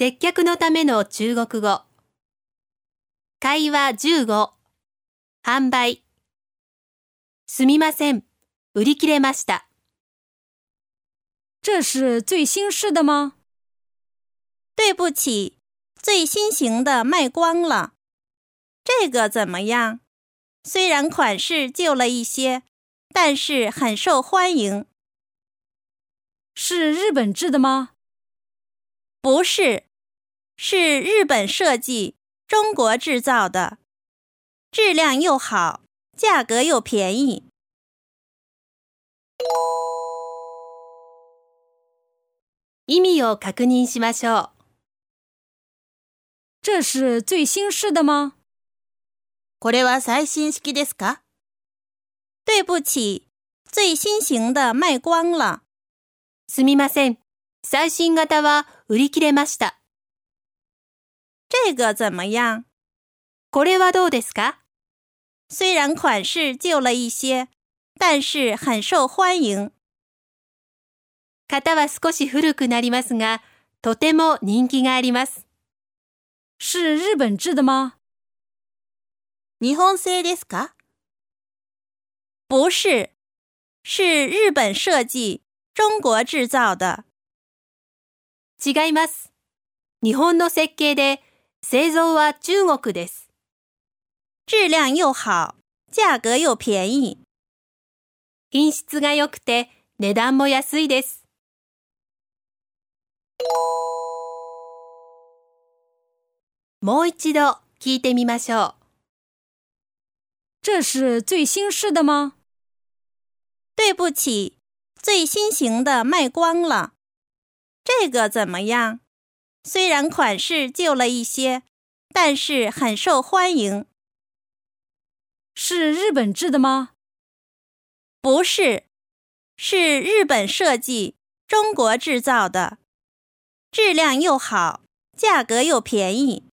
接客のための中国語。会話15。販売。すみません。売り切れました。这是最新式的吗？对不起，最新型的卖光了。这个怎么样？虽然款式旧了一些，但是很受欢迎。是日本制的吗？不是。是日本设计、中国制造的，质量又好，价格又便宜。意味を確認しましょう。这是最新式的吗？これは最新式ですか？对不起，最新型的卖光了。すみません、最新型は売り切れました。这个怎么样？虽然款式旧了一些，但是很受欢迎。は少し古くなりますが、とても人気があります。是日本制的吗？日本製ですか？不是，是日本设计、中国制造的。違います。日本の設計で。製造は中国です。質量又好、价格又便宜。品質が良くて値段も安いです。もう一度聞いてみましょう。这是最新式的吗？对不起，最新型的卖光了。这个怎么样？虽然款式旧了一些，但是很受欢迎。是日本制的吗？不是，是日本设计、中国制造的，质量又好，价格又便宜。